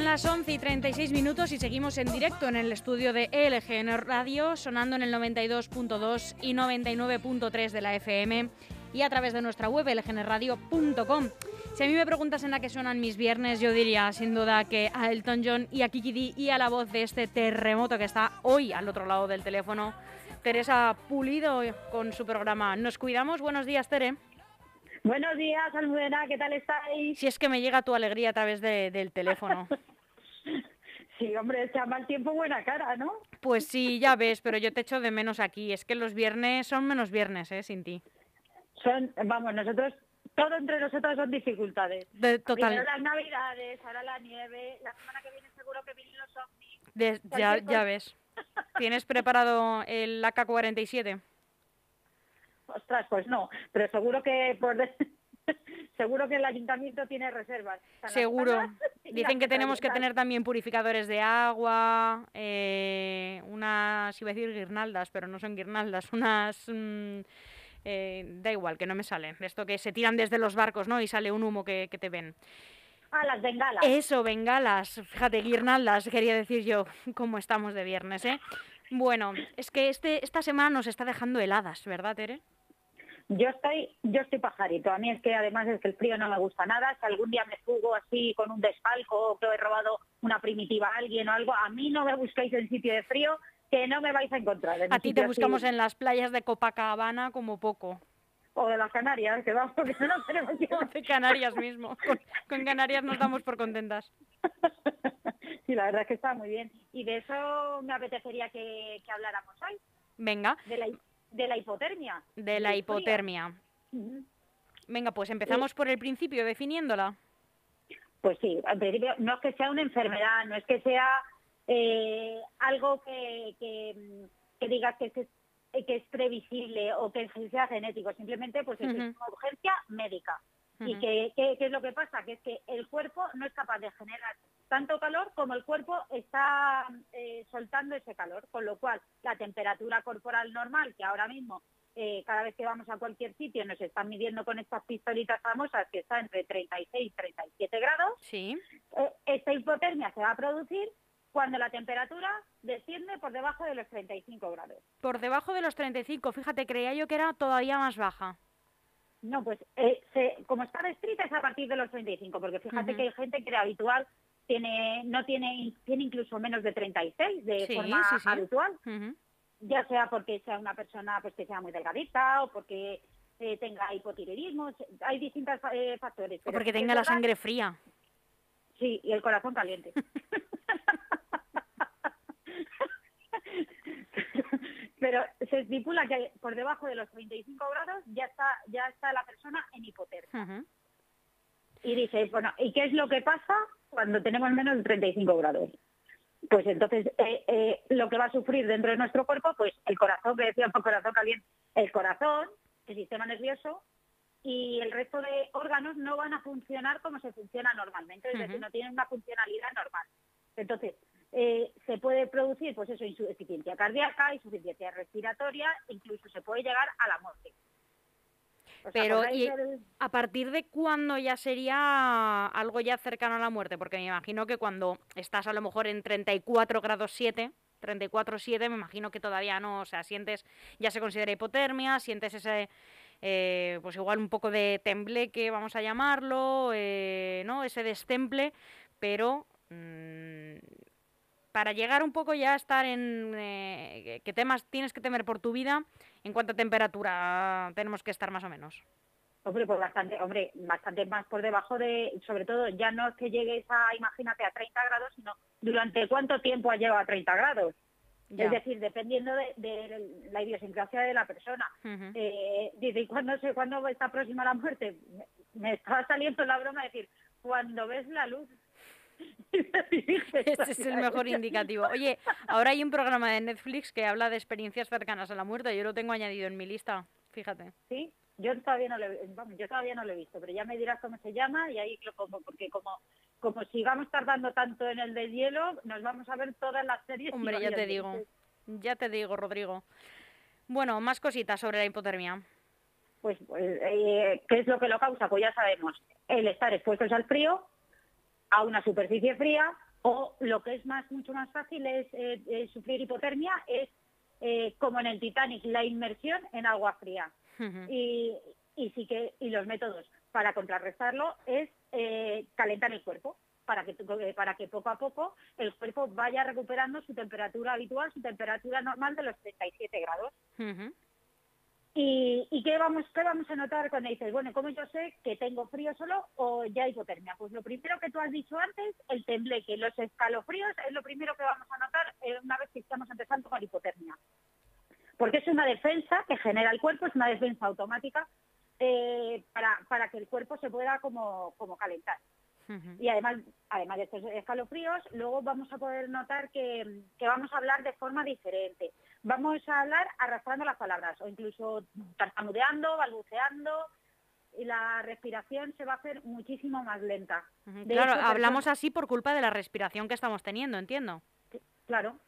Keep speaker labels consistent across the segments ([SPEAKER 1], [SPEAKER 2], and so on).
[SPEAKER 1] Son las 11 y 36 minutos y seguimos en directo en el estudio de LGN Radio, sonando en el 92.2 y 99.3 de la FM y a través de nuestra web lgnradio.com. Si a mí me preguntas en la que suenan mis viernes, yo diría sin duda que a Elton John y a Kiki D y a la voz de este terremoto que está hoy al otro lado del teléfono, Teresa Pulido con su programa Nos Cuidamos. Buenos días, Tere.
[SPEAKER 2] Buenos días, Almudena, ¿qué tal estáis?
[SPEAKER 1] Si es que me llega tu alegría a través del teléfono.
[SPEAKER 2] sí, hombre, echa mal tiempo buena cara, ¿no?
[SPEAKER 1] Pues sí, ya ves, pero yo te echo de menos aquí. Es que los viernes son menos viernes, ¿eh? Sin ti.
[SPEAKER 2] Son, vamos, nosotros, todo entre nosotros son dificultades.
[SPEAKER 1] De, total.
[SPEAKER 2] las navidades, ahora la nieve, la semana que viene seguro que vienen los
[SPEAKER 1] ovnis. ya, ya ves. ¿Tienes preparado el AK-47?
[SPEAKER 2] Ostras, pues no, pero seguro que por seguro que el ayuntamiento tiene reservas.
[SPEAKER 1] Seguro. Dicen que tenemos que tener también purificadores de agua, eh, unas, iba a decir guirnaldas, pero no son guirnaldas, unas... Mm, eh, da igual, que no me sale. Esto que se tiran desde los barcos, ¿no? Y sale un humo que, que te ven.
[SPEAKER 2] Ah, las bengalas.
[SPEAKER 1] Eso, bengalas. Fíjate, guirnaldas, quería decir yo, cómo estamos de viernes, ¿eh? Bueno, es que este, esta semana nos está dejando heladas, ¿verdad, Tere?
[SPEAKER 2] Yo estoy, yo estoy pajarito. A mí es que además es que el frío no me gusta nada. Si algún día me fugo así con un desfalco o que he robado una primitiva a alguien o algo, a mí no me busquéis en sitio de frío que no me vais a encontrar.
[SPEAKER 1] a ti te buscamos en las playas de Copacabana como poco.
[SPEAKER 2] O de las Canarias, que vamos, porque no tenemos que...
[SPEAKER 1] De Canarias mismo. Con, Canarias nos damos por contentas.
[SPEAKER 2] sí, la verdad es que está muy bien. Y de eso me apetecería que, que habláramos hoy.
[SPEAKER 1] Venga.
[SPEAKER 2] De la, de la hipotermia.
[SPEAKER 1] De la hipotermia. Venga, pues empezamos por el principio, definiéndola.
[SPEAKER 2] Pues sí, al principio no es que sea una enfermedad, no es que sea eh, algo que, que, que digas que es, que es previsible o que sea genético, simplemente pues es una urgencia médica. ¿Y qué, qué, es lo que pasa? Que es que el cuerpo no es capaz de generar tanto calor como el cuerpo está eh, soltando ese calor, con lo cual la temperatura corporal normal, que ahora mismo eh, cada vez que vamos a cualquier sitio nos están midiendo con estas pistolitas famosas que está entre 36 y 37 grados,
[SPEAKER 1] sí.
[SPEAKER 2] Eh, esta hipotermia se va a producir cuando la temperatura desciende por debajo de los 35 grados.
[SPEAKER 1] Por debajo de los 35, fíjate, creía yo que era todavía más baja.
[SPEAKER 2] No, pues eh, como está descrita es a partir de los 35, porque fíjate que hay gente que de habitual tiene no tiene tiene incluso menos de 36 de forma habitual, ya sea porque sea una persona pues que sea muy delgadita o porque eh, tenga hipotiroidismo, hay distintos eh, factores.
[SPEAKER 1] o porque tenga la sangre fría.
[SPEAKER 2] Sí, y el corazón caliente. pero se estipula que por debajo de los 35 grados ya está ya está la persona en hipotermia. Y dice, bueno, ¿y qué es lo que pasa cuando tenemos menos de 35 grados? Pues entonces eh, eh, lo que va a sufrir dentro de nuestro cuerpo, pues el corazón, que decíamos corazón caliente, el corazón, el sistema nervioso y el resto de órganos no van a funcionar como se funciona normalmente, es decir, no tienen una funcionalidad normal. Entonces, eh, se puede producir, pues eso, insuficiencia cardíaca, insuficiencia respiratoria, incluso se puede llegar a la muerte.
[SPEAKER 1] Pero a partir de cuándo ya sería algo ya cercano a la muerte, porque me imagino que cuando estás a lo mejor en 34 grados 7, 34,7, me imagino que todavía no, o sea, sientes, ya se considera hipotermia, sientes ese, eh, pues igual un poco de tembleque, vamos a llamarlo, eh, ¿no? Ese destemple, pero mm, para llegar un poco ya a estar en eh, qué temas tienes que temer por tu vida, ¿en cuánta temperatura tenemos que estar más o menos?
[SPEAKER 2] Hombre, pues bastante, hombre, bastante más por debajo de, sobre todo, ya no es que llegues a, imagínate, a 30 grados, sino durante cuánto tiempo ha llegado a 30 grados. Es decir, dependiendo de, la idiosincrasia de la persona. Eh, dice, ¿y cuándo, se, cuándo está próxima la muerte? Me, me estaba saliendo la broma de decir, cuando ves la luz,
[SPEAKER 1] Ese es el mejor indicativo. Oye, ahora hay un programa de Netflix que habla de experiencias cercanas a la muerte. Yo lo tengo añadido en mi lista, fíjate.
[SPEAKER 2] Sí, yo todavía no lo, yo todavía no lo he visto, pero ya me dirás cómo se llama y ahí lo como porque como como sigamos tardando tanto en el de hielo, nos vamos a ver todas las series.
[SPEAKER 1] Hombre, ya te digo, ya te digo, Rodrigo. Bueno, más cositas sobre la hipotermia.
[SPEAKER 2] Pues, pues eh, ¿qué es lo que lo causa? Pues ya sabemos, el estar expuestos al frío, a una superficie fría o lo que es más mucho más fácil es eh, sufrir hipotermia es como en el Titanic la inmersión en agua fría. Y, y sí que y los métodos para contrarrestarlo es calentar el cuerpo para que, para que poco a poco el cuerpo vaya recuperando su temperatura habitual, su temperatura normal de los 37 grados. ¿Y, ¿Y, qué, vamos, qué vamos a notar cuando dices, bueno, ¿cómo yo sé que tengo frío solo o ya hipotermia? Pues lo primero que tú has dicho antes, el tembleque, los escalofríos, es lo primero que vamos a notar eh, una vez que estamos empezando con hipotermia. Porque es una defensa que genera el cuerpo, es una defensa automática eh, para, para que el cuerpo se pueda como, como calentar. Y además, además de estos escalofríos, luego vamos a poder notar que, vamos a hablar de forma diferente. Vamos a hablar arrastrando las palabras o incluso tartamudeando, balbuceando y la respiración se va a hacer muchísimo más lenta.
[SPEAKER 1] claro, hablamos así por culpa de la respiración que estamos teniendo, entiendo.
[SPEAKER 2] Claro.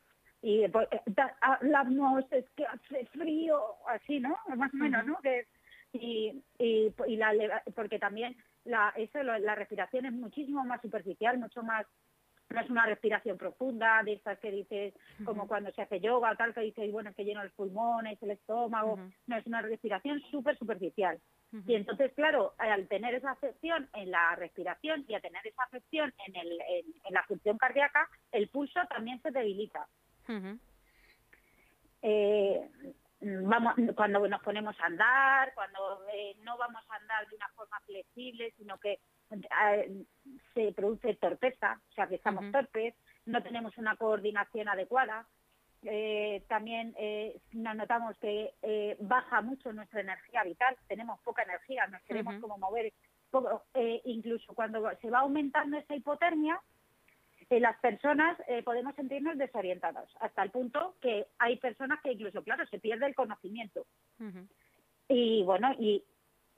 [SPEAKER 2] Y pues, eh, hablamos, es que hace frío, así, ¿no? Más o menos, ¿no? Que, y, y, y la, porque también la, eso, la respiración es muchísimo más superficial, mucho más no es una respiración profunda de estas que dices como cuando se hace yoga tal que dices bueno que lleno los pulmones el estómago. No es una respiración súper superficial. Y entonces claro al tener esa afección en la respiración y a tener esa afección en, el, en, la función cardíaca el pulso también se debilita. Eh, vamos cuando nos ponemos a andar, cuando eh, no vamos a andar de una forma flexible, sino que eh, se produce torpeza, o sea que estamos torpes, no tenemos una coordinación adecuada. Eh, también nos notamos que baja mucho nuestra energía vital, tenemos poca energía, nos queremos como mover, poco, incluso cuando se va aumentando esa hipotermia, las personas eh, podemos sentirnos desorientados, hasta el punto que hay personas que incluso, claro, se pierde el conocimiento. Y bueno, ¿y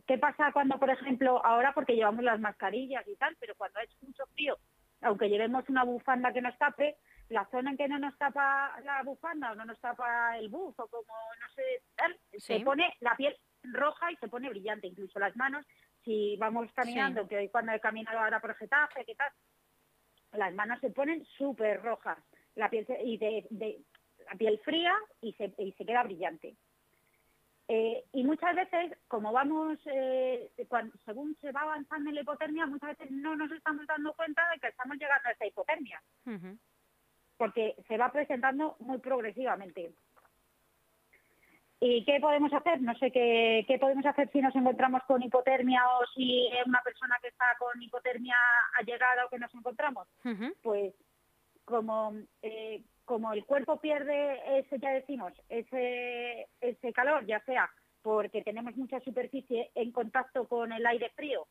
[SPEAKER 2] qué pasa cuando, por ejemplo, ahora porque llevamos las mascarillas y tal, pero cuando es mucho frío, aunque llevemos una bufanda que nos tape, la zona en que no nos tapa la bufanda o no nos tapa el bufo, como no sé, tal, se pone la piel roja y se pone brillante, incluso las manos, si vamos caminando, que hoy cuando he caminado ahora por Getafe, ¿qué tal? las manos se ponen súper rojas, la piel y de, la piel fría y se, y se queda brillante. Eh, y muchas veces, como vamos, eh, cuando, según se va avanzando en la hipotermia, muchas veces no nos estamos dando cuenta de que estamos llegando a esta hipotermia, porque se va presentando muy progresivamente. ¿Y qué podemos hacer? No sé qué, qué podemos hacer si nos encontramos con hipotermia o si una persona que está con hipotermia ha llegado o que nos encontramos. Pues como, eh, como el cuerpo pierde ese, ya decimos, ese, ese calor, ya sea porque tenemos mucha superficie en contacto con el aire frío,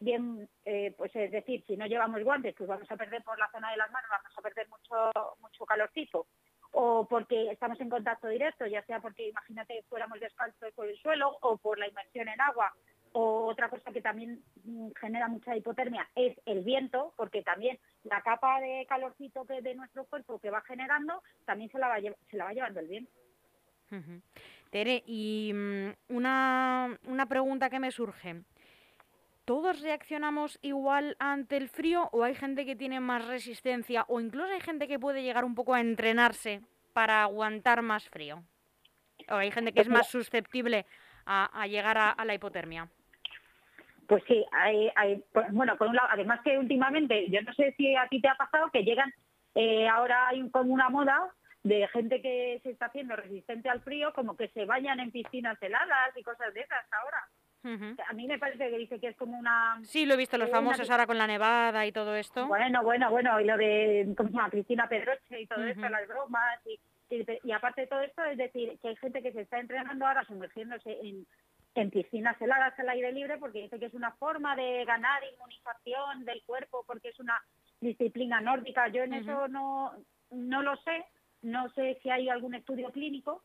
[SPEAKER 2] bien, eh, pues es decir, si no llevamos guantes, pues vamos a perder por la zona de las manos, vamos a perder mucho, mucho calorcito o porque estamos en contacto directo, ya sea porque imagínate fuéramos descalzos por el suelo o por la inmersión en agua. O otra cosa que también mm, genera mucha hipotermia es el viento, porque también la capa de calorcito que de nuestro cuerpo que va generando también se la va, se la va llevando el viento.
[SPEAKER 1] Tere, y mm, una, una pregunta que me surge. ¿todos reaccionamos igual ante el frío o hay gente que tiene más resistencia o incluso hay gente que puede llegar un poco a entrenarse para aguantar más frío? ¿O hay gente que es más susceptible a, llegar a, la hipotermia?
[SPEAKER 2] Pues sí, hay, hay pues, bueno, por un lado, además que últimamente, yo no sé si a ti te ha pasado que llegan, eh, ahora hay como una moda de gente que se está haciendo resistente al frío, como que se bañan en piscinas heladas y cosas de esas ahora. A mí me parece que dice que es como una...
[SPEAKER 1] Sí, lo he visto, los famosos ahora con la nevada y todo esto.
[SPEAKER 2] Bueno, bueno, bueno, y lo de, ¿cómo se llama? Cristina Pedroche y todo esto, las bromas. Y, y, aparte de todo esto, es decir, que hay gente que se está entrenando ahora sumergiéndose en, en piscinas heladas al aire libre porque dice que es una forma de ganar inmunización del cuerpo porque es una disciplina nórdica. Yo en eso no, no lo sé, no sé si hay algún estudio clínico,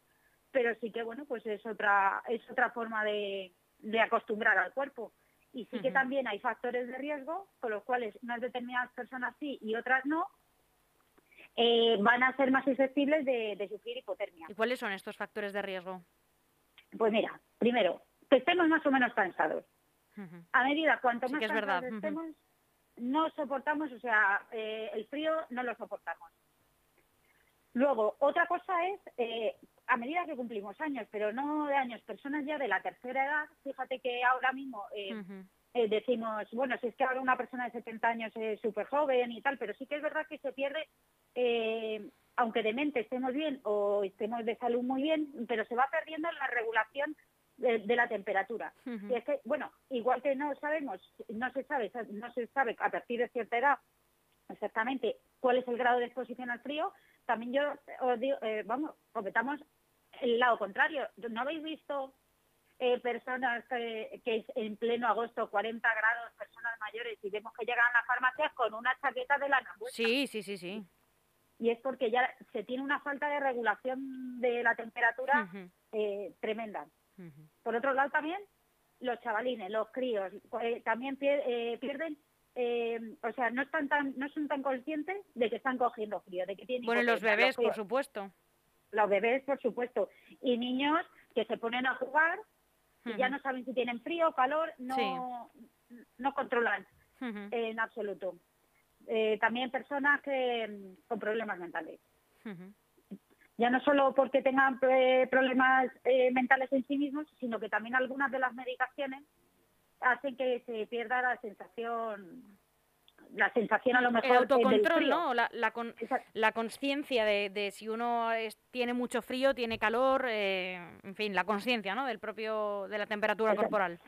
[SPEAKER 2] pero sí que, bueno, pues es otra, es otra forma de de acostumbrar al cuerpo. Y sí que también hay factores de riesgo con los cuales unas determinadas personas sí y otras no, eh, van a ser más susceptibles de, sufrir hipotermia.
[SPEAKER 1] ¿Y cuáles son estos factores de riesgo?
[SPEAKER 2] Pues mira, primero, que estemos más o menos cansados. A medida cuanto más cansados estemos, no soportamos, o sea, eh, el frío no lo soportamos. Luego, otra cosa es, eh, a medida que cumplimos años, pero no de años, personas ya de la tercera edad, fíjate que ahora mismo eh, decimos, bueno, si es que ahora una persona de 70 años es súper joven y tal, pero sí que es verdad que se pierde, aunque de mente estemos bien o estemos de salud muy bien, pero se va perdiendo la regulación de, la temperatura. Y es que, bueno, igual que no sabemos, no se sabe, no se sabe a partir de cierta edad exactamente cuál es el grado de exposición al frío, también yo os digo, eh, vamos, cometamos el lado contrario. ¿No habéis visto eh, personas que, que en pleno agosto 40 grados, personas mayores, y vemos que llegan a las farmacias con una chaqueta de lana?
[SPEAKER 1] Sí, sí, sí, sí.
[SPEAKER 2] Y es porque ya se tiene una falta de regulación de la temperatura eh, tremenda. Por otro lado también los chavalines, los críos, eh, también eh, pierden, eh, o sea, no están tan, no son tan conscientes de que están cogiendo frío, de que tienen.
[SPEAKER 1] Bueno, los bebés, por supuesto.
[SPEAKER 2] Los bebés, por supuesto, y niños que se ponen a jugar y ya no saben si tienen frío o calor, no, no controlan en absoluto. también personas que con problemas mentales ya no solo porque tengan eh, problemas eh, mentales en sí mismos, sino que también algunas de las medicaciones hacen que se pierda la sensación la sensación a lo mejor
[SPEAKER 1] el autocontrol, ¿no? La, la, conciencia de, de, si uno tiene mucho frío, tiene calor, eh, en fin, la conciencia, ¿no? Del propio de la temperatura corporal.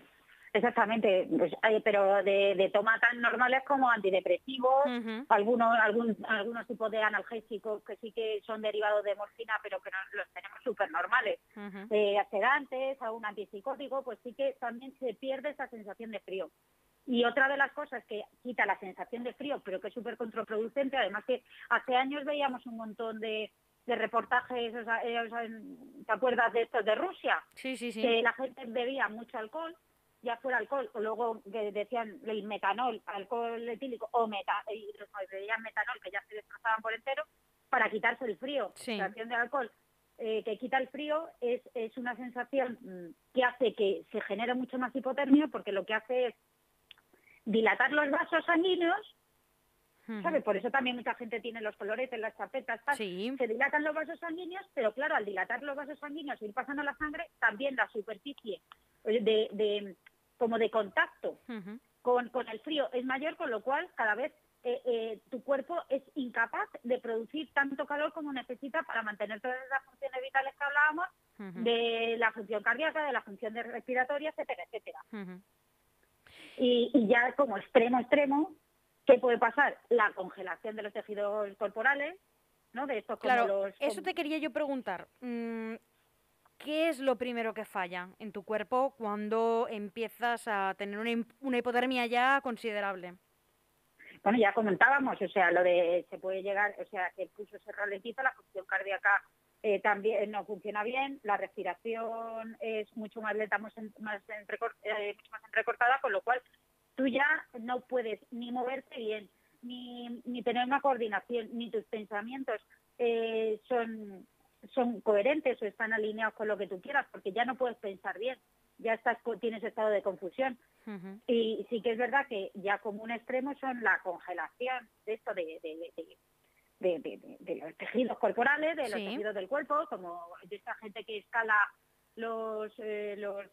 [SPEAKER 2] Exactamente, pues, pero de, de toma tan normales como antidepresivos, algunos algún, algunos tipos de analgésicos que sí que son derivados de morfina, pero que no, los tenemos súper normales, uh sedantes, a un antipsicótico, pues sí que también se pierde esa sensación de frío. Y otra de las cosas que quita la sensación de frío, pero que es súper contraproducente, además que hace años veíamos un montón de, de reportajes, o sea, eh, ¿te acuerdas de estos de Rusia?
[SPEAKER 1] Sí, sí, sí.
[SPEAKER 2] Que la gente bebía mucho alcohol ya fuera alcohol o luego que decían el metanol, alcohol etílico o meta, y los metanol que ya se destrozaban por entero para quitarse el frío. La sensación de alcohol eh, que quita el frío es, es una sensación mm, que hace que se genere mucho más hipotermia porque lo que hace es dilatar los vasos sanguíneos ¿sabes? Por eso también mucha gente tiene los coloretes, las chapetas, tal. se dilatan los vasos sanguíneos, pero claro, al dilatar los vasos sanguíneos y ir pasando la sangre, también la superficie de, de como de contacto con, con el frío es mayor, con lo cual cada vez eh, eh, tu cuerpo es incapaz de producir tanto calor como necesita para mantener todas las funciones vitales que hablábamos, de la función cardíaca, de la función respiratoria, etcétera, etcétera. y, y, ya como extremo, extremo, ¿qué puede pasar? La congelación de los tejidos corporales, ¿no? De estos
[SPEAKER 1] claro,
[SPEAKER 2] los...
[SPEAKER 1] Eso te quería yo preguntar. ¿Qué es lo primero que falla en tu cuerpo cuando empiezas a tener una, hipotermia ya considerable?
[SPEAKER 2] Bueno, ya comentábamos, o sea, lo de se puede llegar, o sea, que el pulso se ralentiza, la función cardíaca eh, también no funciona bien, la respiración es mucho más lenta, más, más, eh, entrecortada, con lo cual tú ya no puedes ni moverte bien, ni, ni tener una coordinación, ni tus pensamientos eh, son son coherentes o están alineados con lo que tú quieras, porque ya no puedes pensar bien, ya estás tienes estado de confusión. Y sí que es verdad que ya como un extremo son la congelación de esto de, de, los tejidos corporales, de los tejidos del cuerpo, como de esta gente que escala los, eh, los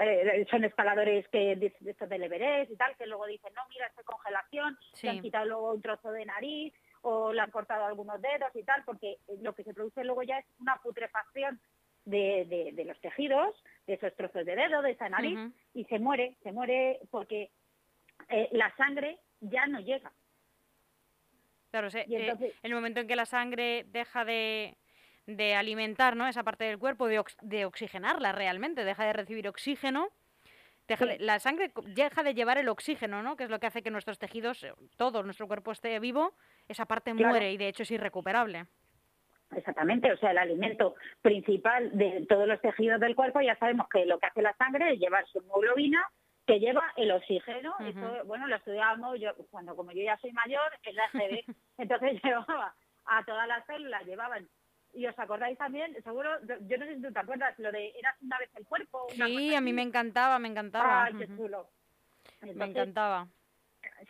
[SPEAKER 2] eh, son escaladores que de, estos del Everest y tal, que luego dicen, no, mira, esta congelación, se han quitado luego un trozo de nariz, o le han cortado algunos dedos y tal, porque lo que se produce luego ya es una putrefacción de, de, los tejidos, de esos trozos de dedo, de esa nariz, y se muere, se muere porque eh, la sangre ya no llega.
[SPEAKER 1] Claro, en eh, el momento en que la sangre deja de, de alimentar ¿no? esa parte del cuerpo, de, de, oxigenarla realmente, deja de recibir oxígeno, la sangre deja de llevar el oxígeno, ¿no? que es lo que hace que nuestros tejidos, todo nuestro cuerpo esté vivo esa parte muere y de hecho es irrecuperable.
[SPEAKER 2] Exactamente, o sea, el alimento principal de todos los tejidos del cuerpo, ya sabemos que lo que hace la sangre es llevar su hemoglobina, que lleva el oxígeno, bueno, lo estudiábamos yo, cuando como yo ya soy mayor, en la GB, entonces llevaba a todas las células, llevaban y os acordáis también, seguro, yo no sé si tú te acuerdas, lo de eras una vez el cuerpo.
[SPEAKER 1] Sí, a mí me encantaba, me encantaba.
[SPEAKER 2] qué chulo.
[SPEAKER 1] me encantaba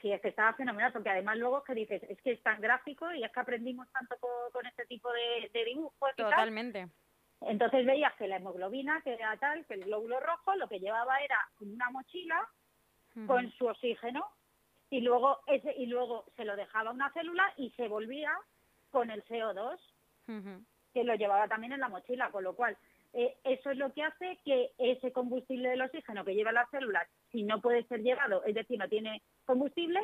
[SPEAKER 2] sí, es que estaba fenomenal, porque además luego es que dices, es que es tan gráfico y es que aprendimos tanto con, este tipo de, de dibujos.
[SPEAKER 1] Totalmente.
[SPEAKER 2] Entonces veías que la hemoglobina, que era tal, que el glóbulo rojo lo que llevaba era una mochila con su oxígeno y luego ese y luego se lo dejaba una célula y se volvía con el CO2 que lo llevaba también en la mochila, con lo cual eh, eso es lo que hace que ese combustible del oxígeno que lleva las células, si no puede ser llevado, es decir, no tiene combustible,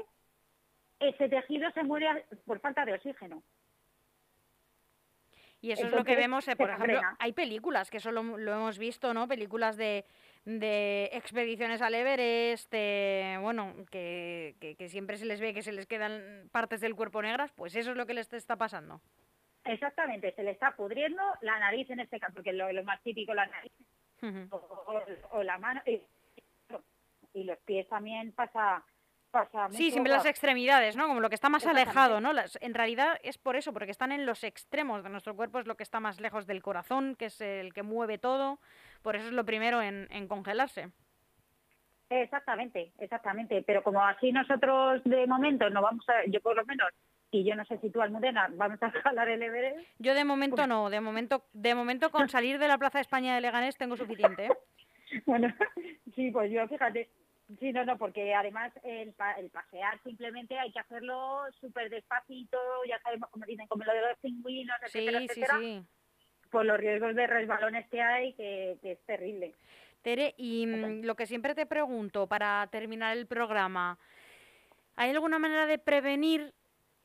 [SPEAKER 2] ese tejido se muere por falta de oxígeno.
[SPEAKER 1] Y eso es lo que vemos, eh, por ejemplo, hay películas que eso lo, hemos visto, ¿no? Películas de, de expediciones al Everest, bueno, que, que, siempre se les ve que se les quedan partes del cuerpo negras, pues eso es lo que les está pasando.
[SPEAKER 2] Exactamente, se le está pudriendo la nariz en este caso, porque lo, lo más típico la nariz o, la mano y, y los pies también pasa
[SPEAKER 1] sí, siempre las extremidades, ¿no? Como lo que está más alejado, ¿no? en realidad es por eso, porque están en los extremos de nuestro cuerpo, es lo que está más lejos del corazón, que es el que mueve todo, por eso es lo primero en, congelarse.
[SPEAKER 2] Exactamente, exactamente, pero como así nosotros de momento no vamos a, yo por lo menos, y yo no sé si tú Almudena vamos a jalar el Everest.
[SPEAKER 1] Yo de momento pues no, de momento, de momento con salir de la Plaza de España de Leganés tengo suficiente. ¿eh?
[SPEAKER 2] bueno, sí, pues yo fíjate, Sí, no, no, porque además el, el pasear simplemente hay que hacerlo súper despacito, ya sabemos, como dicen, como lo de los pingüinos, etcétera, etcétera, por los riesgos de resbalones que hay, que, es terrible.
[SPEAKER 1] Tere, y mm, lo que siempre te pregunto para terminar el programa, ¿hay alguna manera de prevenir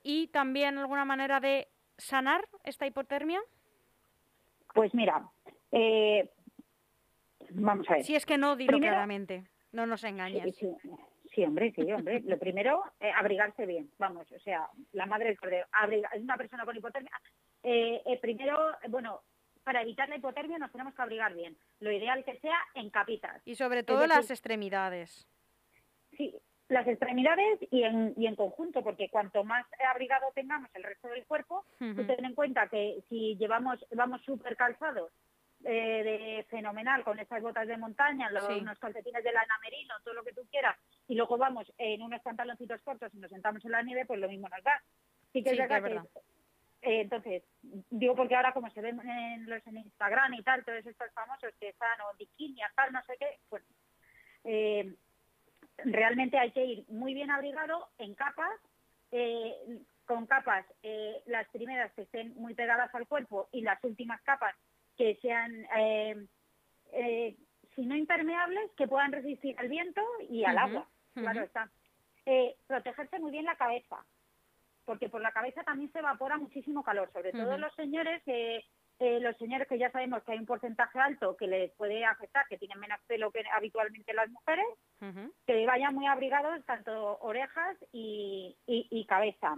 [SPEAKER 1] y también alguna manera de sanar esta hipotermia?
[SPEAKER 2] Pues mira, eh, vamos a ver.
[SPEAKER 1] Si es que no, digo claramente. No nos engañes.
[SPEAKER 2] Sí, hombre, sí, hombre. Lo primero, eh, abrigarse bien, vamos, o sea, la madre del cordero. es una persona con hipotermia. Eh, eh, primero, bueno, para evitar la hipotermia nos tenemos que abrigar bien. Lo ideal que sea en capitas.
[SPEAKER 1] Y sobre todo las extremidades.
[SPEAKER 2] Sí, las extremidades y en, y en conjunto, porque cuanto más abrigado tengamos el resto del cuerpo, tú ten en cuenta que si llevamos, vamos súper calzados eh, de fenomenal con esas botas de montaña, los, unos calcetines de lana merino, todo lo que tú quieras, y luego vamos en unos pantaloncitos cortos y nos sentamos en la nieve, pues lo mismo nos da. Sí que es verdad que, eh, entonces, digo porque ahora como se ven en los en Instagram y tal, todos estos famosos que están o bikini, tal, no sé qué, pues eh, realmente hay que ir muy bien abrigado en capas, con capas las primeras que estén muy pegadas al cuerpo y las últimas capas que sean, eh, eh, si no impermeables, que puedan resistir al viento y al agua. Claro está. Eh, protegerse muy bien la cabeza, porque por la cabeza también se evapora muchísimo calor, sobre todo los señores que los señores que ya sabemos que hay un porcentaje alto que les puede afectar, que tienen menos pelo que habitualmente las mujeres, que vayan muy abrigados tanto orejas y, y, cabeza.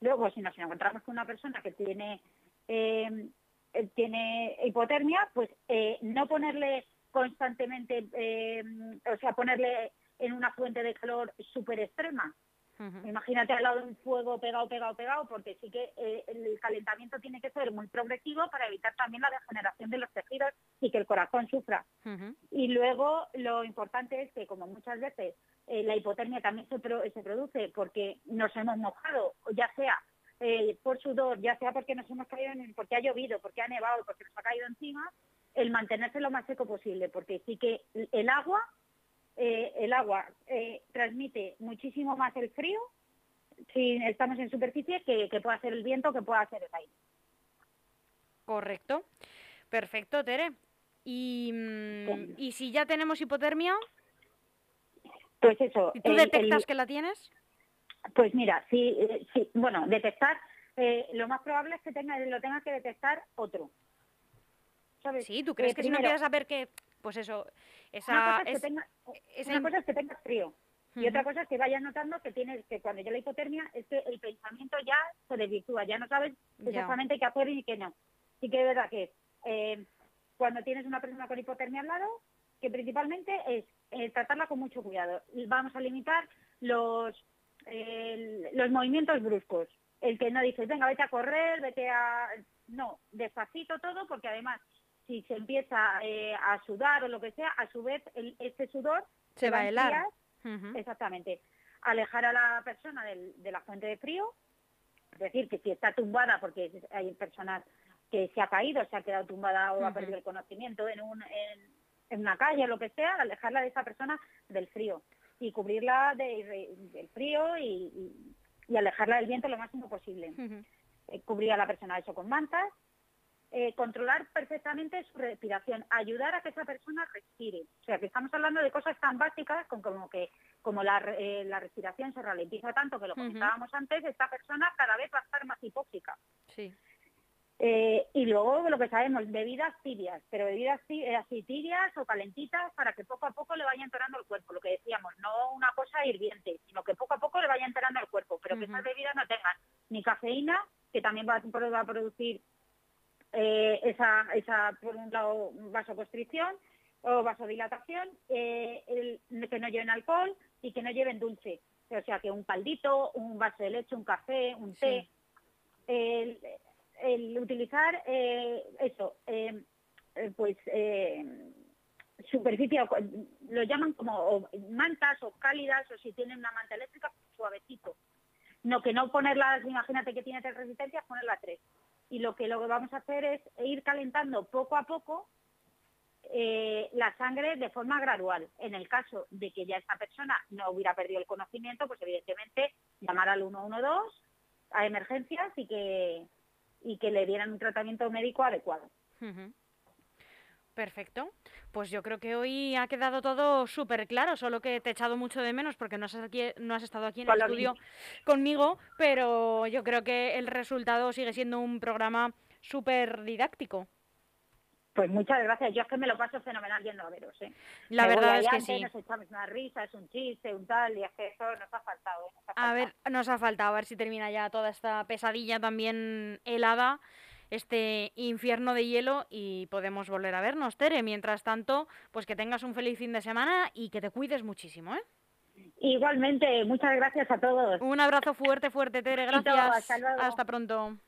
[SPEAKER 2] Luego, si nos encontramos con una persona que tiene eh, eh, tiene hipotermia, pues eh, no ponerle constantemente, eh, o sea, ponerle en una fuente de calor súper extrema. Imagínate al lado de un fuego pegado, pegado, pegado, porque sí que el calentamiento tiene que ser muy progresivo para evitar también la degeneración de los tejidos y que el corazón sufra. Y luego lo importante es que, como muchas veces la hipotermia también se, se produce porque nos hemos mojado, ya sea eh, por sudor, ya sea porque nos hemos caído, en, porque ha llovido, porque ha nevado, porque nos ha caído encima, el mantenerse lo más seco posible, porque sí que el agua, eh, el agua eh, transmite muchísimo más el frío si estamos en superficie que, que pueda ser el viento, que pueda ser el aire.
[SPEAKER 1] Correcto. Perfecto, Tere. Y, mm, ¿y si ya tenemos hipotermia?
[SPEAKER 2] Pues eso.
[SPEAKER 1] ¿Y tú detectas que la tienes?
[SPEAKER 2] Pues mira, sí, sí bueno, detectar, eh, lo más probable es que tenga, lo tenga que detectar otro.
[SPEAKER 1] Sí, ¿tú crees que si no quieres saber que, pues eso, esa...
[SPEAKER 2] Una cosa es, que, tenga, una cosa es que tengas frío. Y otra cosa es que vayas notando que tienes que cuando ya la hipotermia es que el pensamiento ya se desvirtúa, ya no sabes exactamente qué hacer y qué no. Sí que es verdad que eh, cuando tienes una persona con hipotermia al lado, que principalmente es tratarla con mucho cuidado. Vamos a limitar los los movimientos bruscos. El que no dices, venga, vete a correr, vete a... No, despacito todo, porque además, si se empieza eh, a sudar o lo que sea, a su vez, el, este sudor
[SPEAKER 1] se va a helar.
[SPEAKER 2] Exactamente. alejar a la persona de la fuente de frío, es decir, que si está tumbada, porque hay personas que se ha caído, se ha quedado tumbada o ha perdido el conocimiento en, un, en, una calle o lo que sea, alejarla de esa persona del frío y cubrirla del frío y, alejarla del viento lo máximo posible. Eh, cubrir a la persona eso con mantas eh, controlar perfectamente su respiración, ayudar a que esa persona respire. O sea, que estamos hablando de cosas tan básicas como que como la, eh, la respiración se ralentiza tanto que lo comentábamos antes, esta persona cada vez va a estar más hipóxica. Sí. Eh, y luego lo que sabemos, bebidas tibias, pero bebidas así tibias o calentitas para que poco a poco le vaya enterando el cuerpo, lo que decíamos, no una cosa hirviente, sino que poco a poco le vaya enterando el cuerpo, pero que esas bebidas no tengan ni cafeína, que también va, va a producir eh, esa, esa, por un lado, vasoconstricción o vasodilatación, eh, que no lleven alcohol y que no lleven dulce. O sea, que un caldito, un vaso de leche, un café, un té. El, utilizar eh, eso, pues superficie, lo llaman como mantas o cálidas o si tienen una manta eléctrica, suavecito. No, que no ponerlas, imagínate que tiene tres resistencias, ponerla tres y lo que, lo que vamos a hacer es ir calentando poco a poco eh, la sangre de forma gradual. En el caso de que ya esta persona no hubiera perdido el conocimiento, pues evidentemente llamar al 112 a emergencias y que, y que le dieran un tratamiento médico adecuado.
[SPEAKER 1] Perfecto. Pues yo creo que hoy ha quedado todo súper claro, solo que te he echado mucho de menos porque no has, no has estado aquí en el estudio conmigo, pero yo creo que el resultado sigue siendo un programa súper didáctico.
[SPEAKER 2] Pues muchas gracias. Yo es que me lo paso fenomenal yendo a veros. ¿eh?
[SPEAKER 1] La verdad es que sí.
[SPEAKER 2] Nos echamos una risa, es un chiste, un tal, y es que eso nos ha faltado. ¿eh?
[SPEAKER 1] A ver, nos ha faltado, a ver si termina ya toda esta pesadilla también helada este infierno de hielo y podemos volver a vernos, Tere. Mientras tanto, pues que tengas un feliz fin de semana y que te cuides muchísimo, ¿eh?
[SPEAKER 2] Igualmente, muchas gracias a todos.
[SPEAKER 1] Un abrazo fuerte, fuerte, Tere. Gracias. Hasta pronto.